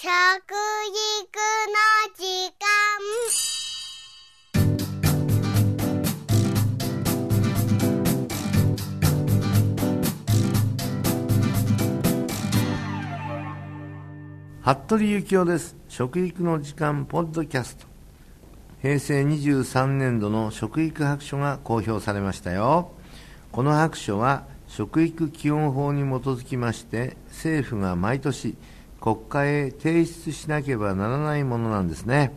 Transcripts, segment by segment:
食育の時間。服部幸男です。食育の時間ポッドキャスト。平成23年度の食育白書が公表されましたよ。この白書は食育基本法に基づきまして政府が毎年国会へ提出しなければならないものなんですね。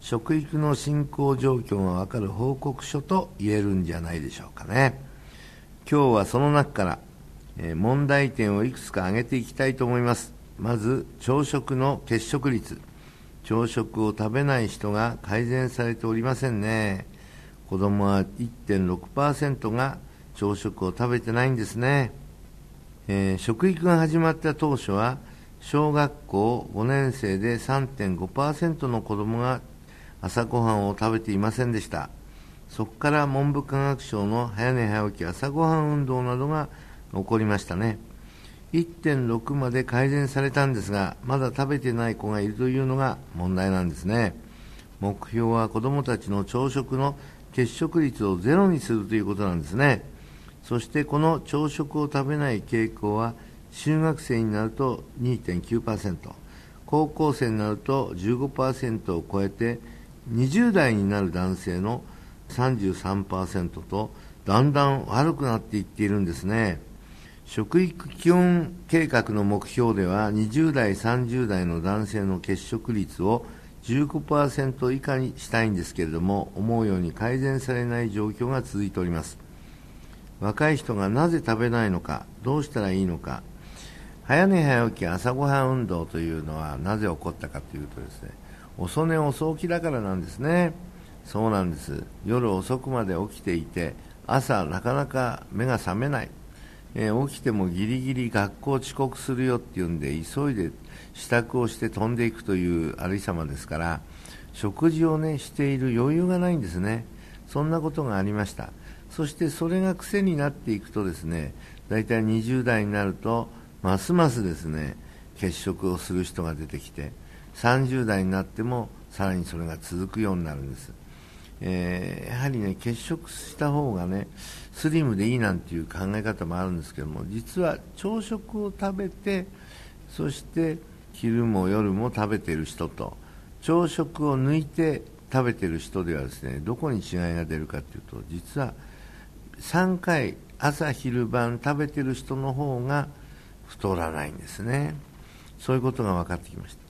食育の進行状況が分かる報告書と言えるんじゃないでしょうかね。今日はその中から問題点をいくつか挙げていきたいと思います。まず朝食の欠食率。朝食を食べない人が改善されておりませんね。子供は1.6%が朝食を食べてないんですね、えー、食育が始まった当初は小学校5年生で3.5%の子供が朝ごはんを食べていませんでした。そこから文部科学省の早寝早起き朝ごはん運動などが起こりましたね。1.6まで改善されたんですがまだ食べてない子がいるというのが問題なんですね。目標は子どもたちの朝食の欠食率をゼロにするということなんですね。そしてこの朝食を食べない傾向は中学生になると2.9%高校生になると15%を超えて20代になる男性の33%とだんだん悪くなっていっているんですね。食育基本計画の目標では20代30代の男性の欠食率を15%以下にしたいんですけれども思うように改善されない状況が続いております。若い人がなぜ食べないのかどうしたらいいのか早寝早起き朝ごはん運動というのはなぜ起こったかというとですね遅寝遅起きだからなんですね。そうなんです。夜遅くまで起きていて朝なかなか目が覚めない、えー、起きてもギリギリ学校遅刻するよっていうんで急いで支度をして飛んでいくというありさまですから食事をねしている余裕がないんですね。そんなことがありました。そしてそれが癖になっていくとですね大体20代になるとますますですね欠食をする人が出てきて30代になってもさらにそれが続くようになるんです、えー、やはりね欠食した方がねスリムでいいなんていう考え方もあるんですけども実は朝食を食べてそして昼も夜も食べてる人と朝食を抜いて食べてる人ではですねどこに違いが出るかというと実は3回朝昼晩食べてる人の方が太らないんですね。そういうことが分かってきました、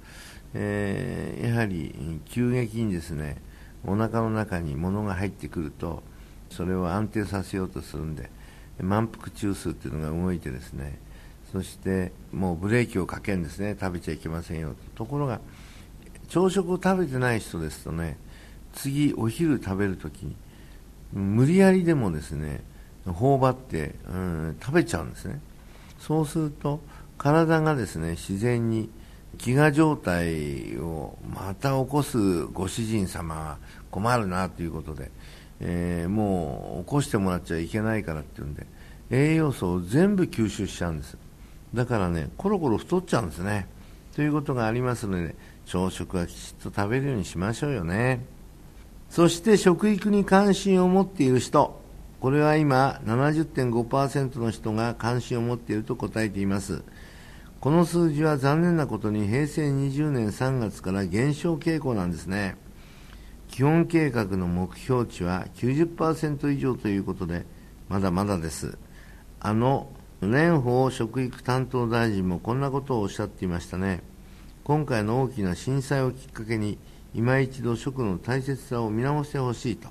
えー、やはり急激にですねお腹の中に物が入ってくるとそれを安定させようとするんで満腹中枢っていうのが動いてですねそしてもうブレーキをかけるんですね食べちゃいけませんよとところが朝食を食べてない人ですとね次お昼食べるときに無理やりでもですね頬張って、うん、食べちゃうんですね。そうすると体がですね自然に飢餓状態をまた起こすご主人様は困るなということで、えー、もう起こしてもらっちゃいけないからっていうんで栄養素を全部吸収しちゃうんです。だからねコロコロ太っちゃうんですね。ということがありますので、朝食はきちっと食べるようにしましょうよね。そして食育に関心を持っている人。これは今70.5%の人が関心を持っていると答えています。この数字は残念なことに平成20年3月から減少傾向なんですね。基本計画の目標値は90%以上ということでまだまだです。あの蓮舫食育担当大臣もこんなことをおっしゃっていましたね。今回の大きな震災をきっかけに今一度食の大切さを見直してほしいと、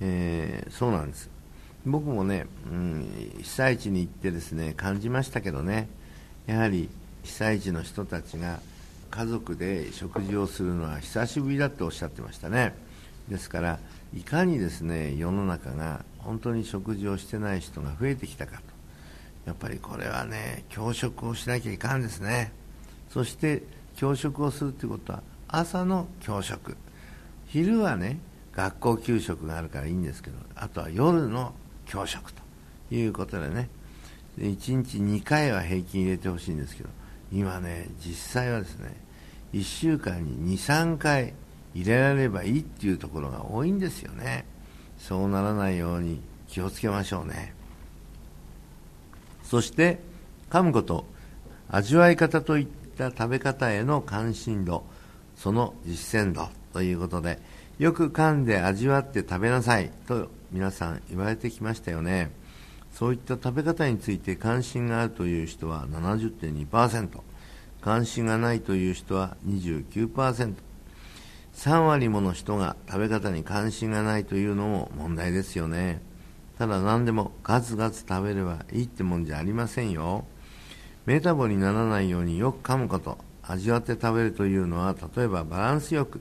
えー、そうなんです。僕もね、うん、被災地に行ってですね感じましたけどね。やはり被災地の人たちが家族で食事をするのは久しぶりだっておっしゃってましたね。ですからいかにですね世の中が本当に食事をしてない人が増えてきたかと。やっぱりこれはね教職をしなきゃいかんですね。そして教職をするということは朝の教職。昼はね学校給食があるからいいんですけどあとは夜の教職ということでね。1日2回は平均入れてほしいんですけど今ね実際はですね1週間に23回入れられればいいっていうところが多いんですよね。そうならないように気をつけましょうね。そして噛むこと。味わい方といった食べ方への関心度。その実践度ということでよく噛んで味わって食べなさい。と皆さん言われてきましたよね。そういった食べ方について関心があるという人は70.2%関心がないという人は 29%3 割もの人が食べ方に関心がないというのも問題ですよね。ただ何でもガツガツ食べればいいってもんじゃありませんよ。メタボにならないようによく噛むこと。味わって食べるというのは例えばバランスよく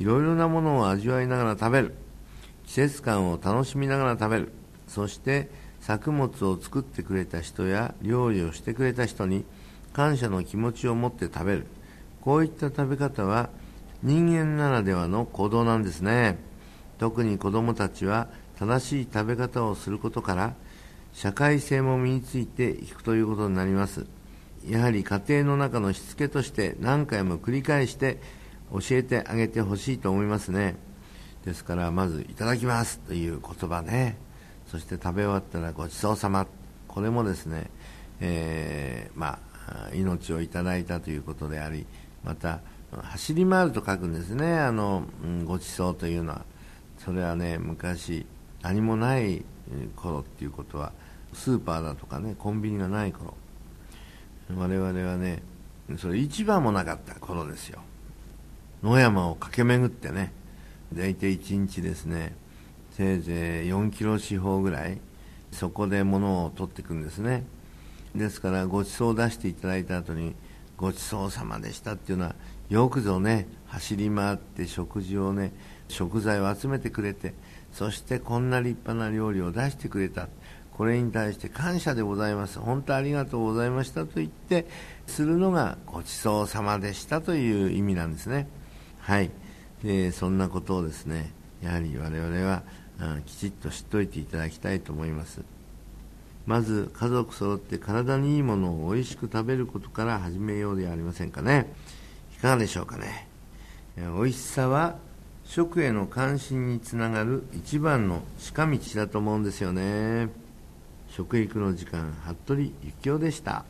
いろいろなものを味わいながら食べる。季節感を楽しみながら食べる。そして作物を作ってくれた人や料理をしてくれた人に感謝の気持ちを持って食べる。こういった食べ方は人間ならではの行動なんですね。特に子供たちは正しい食べ方をすることから社会性も身についていくということになります。やはり家庭の中のしつけとして何回も繰り返して教えてあげてほしいと思いますね。ですからまず「いただきます」という言葉ね。そして食べ終わったらごちそうさま。これもですね、えー、まあ、命をいただいたということでありまた走り回ると書くんですね。あの、うん、ごちそうというのは。それはね昔何もない頃っていうことはスーパーだとかねコンビニがない頃。我々はねそれ市場もなかった頃ですよ。野山を駆け巡ってね。大体1日ですねせいぜい4キロ四方ぐらいそこで物を取っていくんですね。ですからごちそうを出していただいた後にごちそうさまでしたっていうのはよくぞね走り回って食事をね食材を集めてくれてそしてこんな立派な料理を出してくれた。これに対して感謝でございます。本当ありがとうございましたと言ってするのがごちそうさまでしたという意味なんですね。はい。でそんなことをですねやはり我々はきちっと知っておいていただきたいと思います。まず家族揃って体にいいものを美味しく食べることから始めようではありませんかね。いかがでしょうかね。美味しさは食への関心につながる一番の近道だと思うんですよね。食育の時間服部幸男でした。